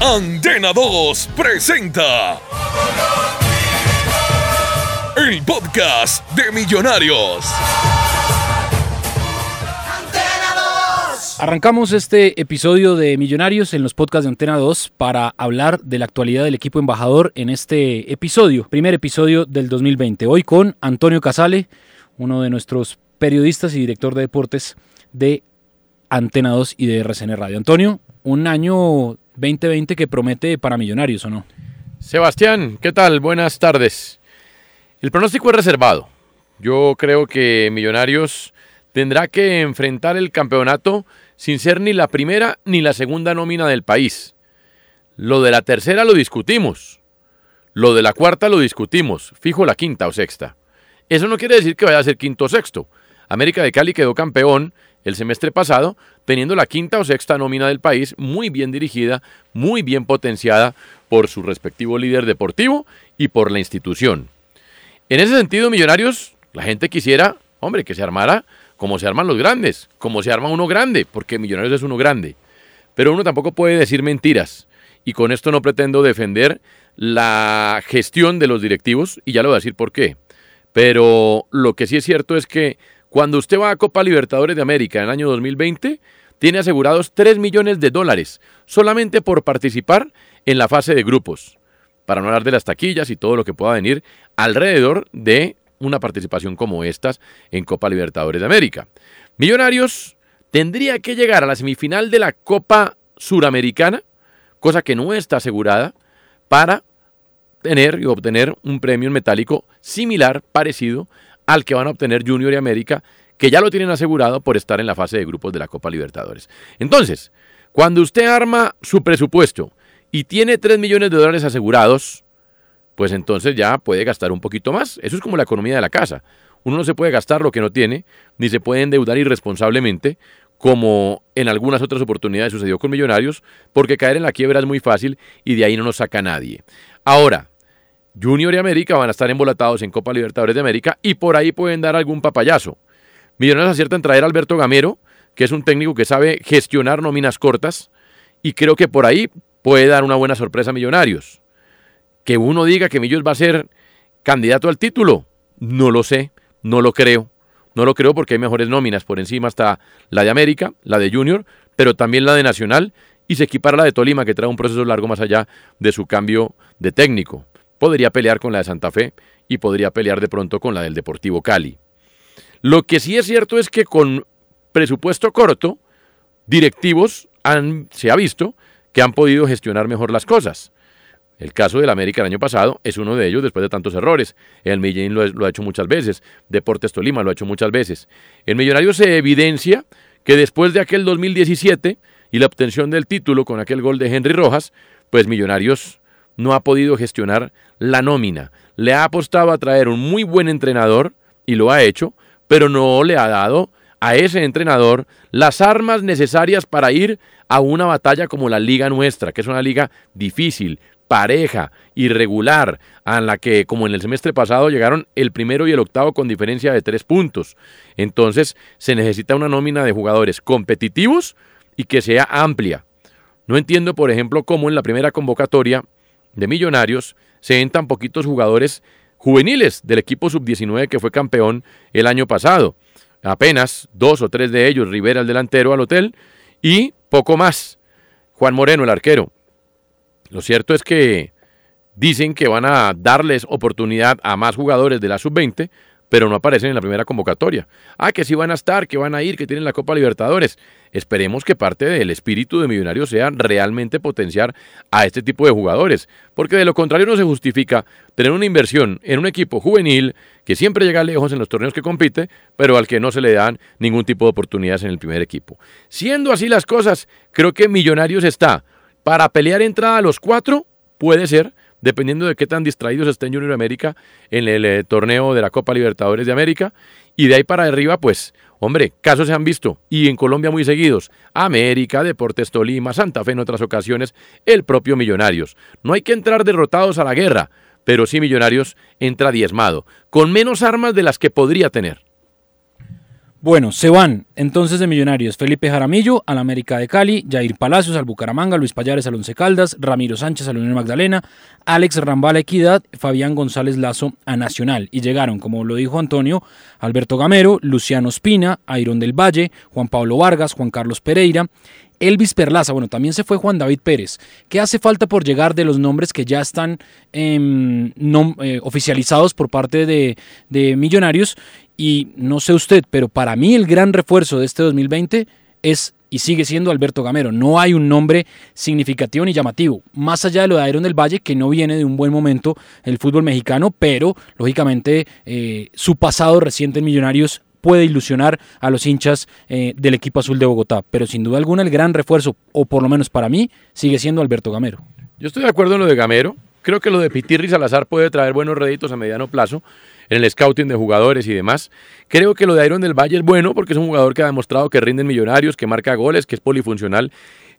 Antena 2 presenta el podcast de Millonarios. Arrancamos este episodio de Millonarios en los podcasts de Antena 2 para hablar de la actualidad del equipo embajador en este episodio, primer episodio del 2020. Hoy con Antonio Casale, uno de nuestros periodistas y director de deportes de Antena 2 y de RCN Radio. Antonio, un año 2020 que promete para Millonarios, ¿o no? Sebastián, ¿qué tal? Buenas tardes. El pronóstico es reservado. Yo creo que Millonarios tendrá que enfrentar el campeonato sin ser ni la primera ni la segunda nómina del país. Lo de la tercera lo discutimos. Lo de la cuarta lo discutimos. Fijo la quinta o sexta. Eso no quiere decir que vaya a ser quinto o sexto. América de Cali quedó campeón el semestre pasado, teniendo la quinta o sexta nómina del país, muy bien dirigida, muy bien potenciada por su respectivo líder deportivo y por la institución. En ese sentido, Millonarios, la gente quisiera, hombre, que se armara como se arman los grandes, como se arma uno grande, porque Millonarios es uno grande. Pero uno tampoco puede decir mentiras. Y con esto no pretendo defender la gestión de los directivos, y ya lo voy a decir por qué. Pero lo que sí es cierto es que cuando usted va a Copa Libertadores de América en el año 2020, tiene asegurados 3 millones de dólares solamente por participar en la fase de grupos, para no hablar de las taquillas y todo lo que pueda venir alrededor de una participación como estas en Copa Libertadores de América. Millonarios tendría que llegar a la semifinal de la Copa Suramericana, cosa que no está asegurada, para tener y obtener un premio en metálico similar, parecido al que van a obtener Junior y América, que ya lo tienen asegurado por estar en la fase de grupos de la Copa Libertadores. Entonces, cuando usted arma su presupuesto y tiene 3 millones de dólares asegurados, pues entonces ya puede gastar un poquito más. Eso es como la economía de la casa. Uno no se puede gastar lo que no tiene, ni se puede endeudar irresponsablemente, como en algunas otras oportunidades sucedió con Millonarios, porque caer en la quiebra es muy fácil y de ahí no nos saca nadie. Ahora, Junior y América van a estar embolatados en Copa Libertadores de América y por ahí pueden dar algún papayazo. Millonarios acierta en traer a Alberto Gamero, que es un técnico que sabe gestionar nóminas cortas y creo que por ahí puede dar una buena sorpresa a Millonarios. Que uno diga que Millos va a ser candidato al título, no lo sé, no lo creo. No lo creo porque hay mejores nóminas. Por encima está la de América, la de Junior, pero también la de Nacional y se equipara la de Tolima, que trae un proceso largo más allá de su cambio de técnico podría pelear con la de Santa Fe y podría pelear de pronto con la del Deportivo Cali. Lo que sí es cierto es que con presupuesto corto, directivos han, se ha visto que han podido gestionar mejor las cosas. El caso del América el año pasado es uno de ellos después de tantos errores. El Medellín lo, lo, ha hecho muchas veces. Deportes Tolima lo ha hecho muchas veces. El Millonario se evidencia que después de aquel 2017 y la obtención del título con aquel gol de Henry Rojas, pues Millonarios no ha podido gestionar la nómina. Le ha apostado a traer un muy buen entrenador y lo ha hecho, pero no le ha dado a ese entrenador las armas necesarias para ir a una batalla como la liga nuestra, que es una liga difícil, pareja, irregular, a la que, como en el semestre pasado, llegaron el primero y el octavo con diferencia de tres puntos. Entonces, se necesita una nómina de jugadores competitivos y que sea amplia. No entiendo, por ejemplo, cómo en la primera convocatoria de Millonarios se ven tan poquitos jugadores juveniles del equipo sub-19 que fue campeón el año pasado. Apenas dos o tres de ellos, Rivera el delantero al hotel y poco más. Juan Moreno el arquero. Lo cierto es que dicen que van a darles oportunidad a más jugadores de la sub-20, pero no aparecen en la primera convocatoria. Ah, que sí van a estar, que van a ir, que tienen la Copa Libertadores. Esperemos que parte del espíritu de Millonarios sea realmente potenciar a este tipo de jugadores, porque de lo contrario no se justifica tener una inversión en un equipo juvenil que siempre llega lejos en los torneos que compite, pero al que no se le dan ningún tipo de oportunidades en el primer equipo. Siendo así las cosas, creo que Millonarios está para pelear entrada a los cuatro, puede ser, dependiendo de qué tan distraídos estén Junior América en el eh, torneo de la Copa Libertadores de América. Y de ahí para arriba, pues, hombre, casos se han visto, y en Colombia muy seguidos. América, Deportes Tolima, Santa Fe en otras ocasiones, el propio Millonarios. No hay que entrar derrotados a la guerra, pero sí Millonarios entra diezmado, con menos armas de las que podría tener. Bueno, se van entonces de Millonarios Felipe Jaramillo al América de Cali, Jair Palacios al Bucaramanga, Luis Payares al Once Caldas, Ramiro Sánchez al Unión Magdalena, Alex Rambal Equidad, Fabián González Lazo a Nacional. Y llegaron, como lo dijo Antonio, Alberto Gamero, Luciano Espina, Ayrón del Valle, Juan Pablo Vargas, Juan Carlos Pereira, Elvis Perlaza, bueno, también se fue Juan David Pérez. ¿Qué hace falta por llegar de los nombres que ya están em, eh, oficializados por parte de, de Millonarios? Y no sé usted, pero para mí el gran refuerzo de este 2020 es y sigue siendo Alberto Gamero. No hay un nombre significativo ni llamativo, más allá de lo de del Valle, que no viene de un buen momento el fútbol mexicano, pero lógicamente eh, su pasado reciente en Millonarios puede ilusionar a los hinchas eh, del equipo azul de Bogotá. Pero sin duda alguna el gran refuerzo, o por lo menos para mí, sigue siendo Alberto Gamero. Yo estoy de acuerdo en lo de Gamero. Creo que lo de Pitirri Salazar puede traer buenos réditos a mediano plazo en el scouting de jugadores y demás. Creo que lo de Iron del Valle es bueno porque es un jugador que ha demostrado que rinden millonarios, que marca goles, que es polifuncional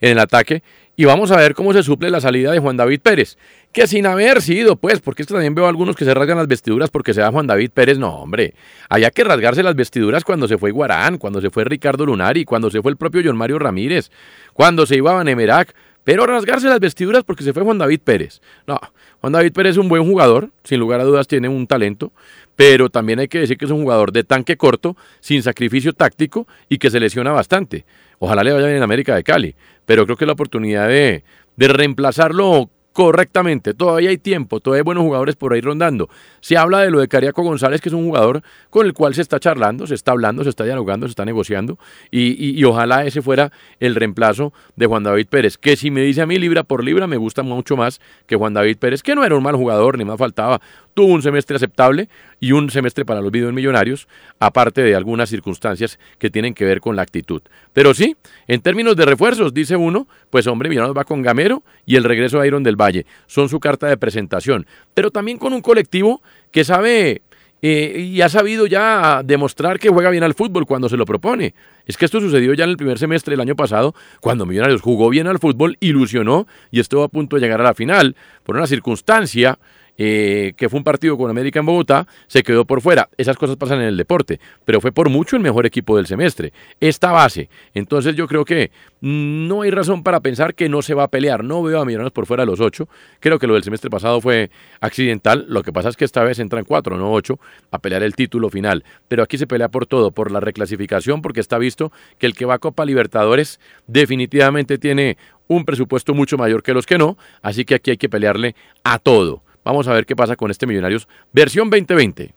en el ataque. Y vamos a ver cómo se suple la salida de Juan David Pérez. Que sin haber sido, pues, porque esto también veo a algunos que se rasgan las vestiduras porque se da Juan David Pérez. No, hombre. Había que rasgarse las vestiduras cuando se fue Guarán, cuando se fue Ricardo Lunari, cuando se fue el propio John Mario Ramírez, cuando se iba Banemerac. Pero rasgarse las vestiduras porque se fue Juan David Pérez. No, Juan David Pérez es un buen jugador, sin lugar a dudas tiene un talento, pero también hay que decir que es un jugador de tanque corto, sin sacrificio táctico y que se lesiona bastante. Ojalá le vaya bien en América de Cali, pero creo que la oportunidad de, de reemplazarlo correctamente. Todavía hay tiempo, todavía hay buenos jugadores por ahí rondando. Se habla de lo de Cariaco González, que es un jugador con el cual se está charlando, se está hablando, se está dialogando, se está negociando, y, ojalá ese fuera el reemplazo de Juan David Pérez, que si me dice a mí libra por libra, me gusta mucho más que Juan David Pérez, que no era un mal jugador, ni más faltaba, tuvo un semestre aceptable y un semestre para los millonarios, aparte de algunas circunstancias que tienen que ver con la actitud. Pero sí, en términos de refuerzos, dice uno, pues hombre, Millonarios va con Gamero y el regreso a Iron del Valle. Son su carta de presentación. Pero también con un colectivo que sabe eh, y ha sabido ya demostrar que juega bien al fútbol cuando se lo propone. Es que esto sucedió ya en el primer semestre del año pasado, cuando Millonarios jugó bien al fútbol, ilusionó y estuvo a punto de llegar a la final por una circunstancia eh, que fue un partido con América en Bogotá, se quedó por fuera. Esas cosas pasan en el deporte, pero fue por mucho el mejor equipo del semestre. Esta base. Entonces yo creo que no hay razón para pensar que no se va a pelear. No veo a Millonarios por fuera de los ocho. Creo que lo del semestre pasado fue accidental. Lo que pasa es que esta vez entran cuatro, no ocho, a pelear el título final. Pero aquí se pelea por todo, por la reclasificación, porque está visto que el que va a Copa Libertadores definitivamente tiene un presupuesto mucho mayor que los que no, así que aquí hay que pelearle a todo. Vamos a ver qué pasa con este Millonarios versión 2020.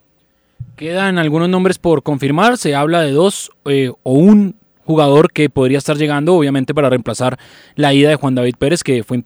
Quedan algunos nombres por confirmar. Se habla de dos eh, o un jugador que podría estar llegando, obviamente, para reemplazar la ida de Juan David Pérez, que fue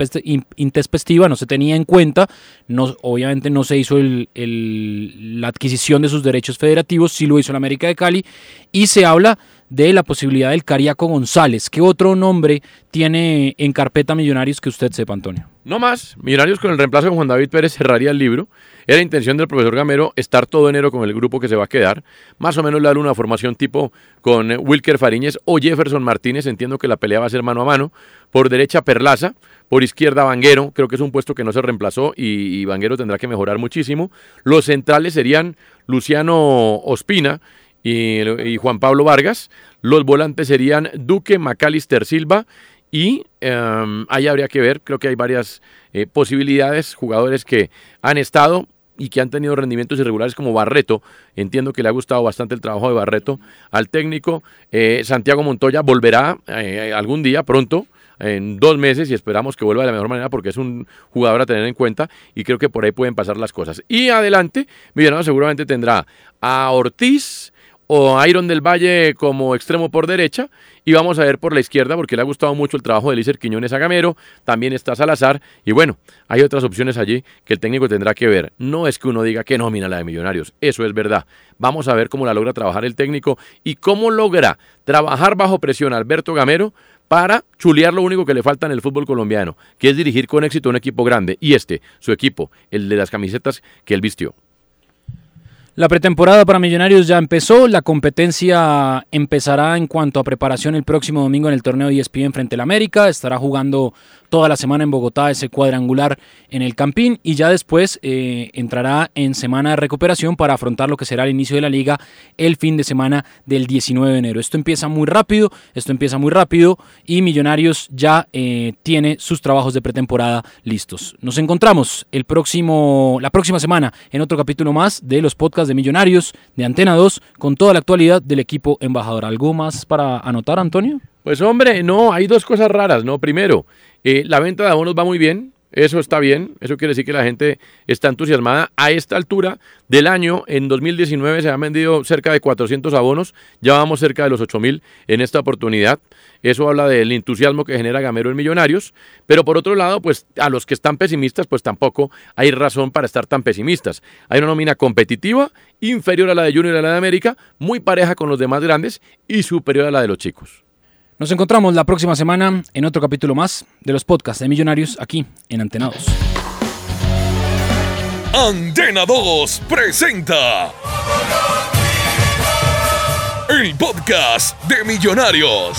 intespestiva, no se tenía en cuenta. No, obviamente no se hizo la adquisición de sus derechos federativos, sí lo hizo en América de Cali. Y se habla de la posibilidad del Cariaco González. ¿Qué otro nombre tiene en carpeta Millonarios que usted sepa, Antonio? No más. Millonarios con el reemplazo de Juan David Pérez cerraría el libro. Era intención del profesor Gamero estar todo enero con el grupo que se va a quedar. Más o menos le darle una formación tipo con Wilker Fariñez o Jefferson Martínez. Entiendo que la pelea va a ser mano a mano. Por derecha Perlaza, por izquierda Vanguero. Creo que es un puesto que no se reemplazó y, y Vanguero tendrá que mejorar muchísimo. Los centrales serían Luciano Ospina y, Juan Pablo Vargas. Los volantes serían Duque, Macalister Silva y em, ahí habría que ver, creo que hay varias eh, posibilidades, jugadores que han estado y que han tenido rendimientos irregulares como Barreto. Entiendo que le ha gustado bastante el trabajo de Barreto al técnico. Eh, Santiago Montoya volverá eh, algún día, pronto. en dos meses y esperamos que vuelva de la mejor manera porque es un jugador a tener en cuenta y creo que por ahí pueden pasar las cosas. Y adelante, Millonarios seguramente tendrá a Ortiz, o Iron del Valle como extremo por derecha y vamos a ver por la izquierda porque le ha gustado mucho el trabajo de Lícer Quiñones a Gamero, también está Salazar y bueno, hay otras opciones allí que el técnico tendrá que ver. No es que uno diga que nómina la de Millonarios, eso es verdad. Vamos a ver cómo la logra trabajar el técnico y cómo logra trabajar bajo presión Alberto Gamero para chulear lo único que le falta en el fútbol colombiano, que es dirigir con éxito un equipo grande y este, su equipo, el de las camisetas que él vistió. La pretemporada para Millonarios ya empezó, la competencia empezará en cuanto a preparación el próximo domingo en el torneo ESPN frente al América, estará jugando toda la semana en Bogotá ese cuadrangular en el Campín y ya después eh, entrará en semana de recuperación para afrontar lo que será el inicio de la liga el fin de semana del 19 de enero. Esto empieza muy rápido, esto empieza muy rápido y Millonarios ya eh, tiene sus trabajos de pretemporada listos. Nos encontramos el próximo, la próxima semana en otro capítulo más de los podcasts de Millonarios de Antena 2 con toda la actualidad del equipo embajador. ¿Algo más para anotar, Antonio? Pues hombre, no, hay dos cosas raras, ¿no? Primero, eh, la venta de abonos va muy bien, eso está bien, eso quiere decir que la gente está entusiasmada. A esta altura del año, en 2019 se han vendido cerca de 400 abonos, ya vamos cerca de los 8000 en esta oportunidad. Eso habla del entusiasmo que genera Gamero en Millonarios, pero por otro lado, pues a los que están pesimistas, pues tampoco hay razón para estar tan pesimistas. Hay una nómina competitiva, inferior a la de Junior y a la de América, muy pareja con los demás grandes y superior a la de los chicos. Nos encontramos la próxima semana en otro capítulo más de los podcasts de Millonarios aquí en Antena 2. Antena 2 presenta el podcast de Millonarios.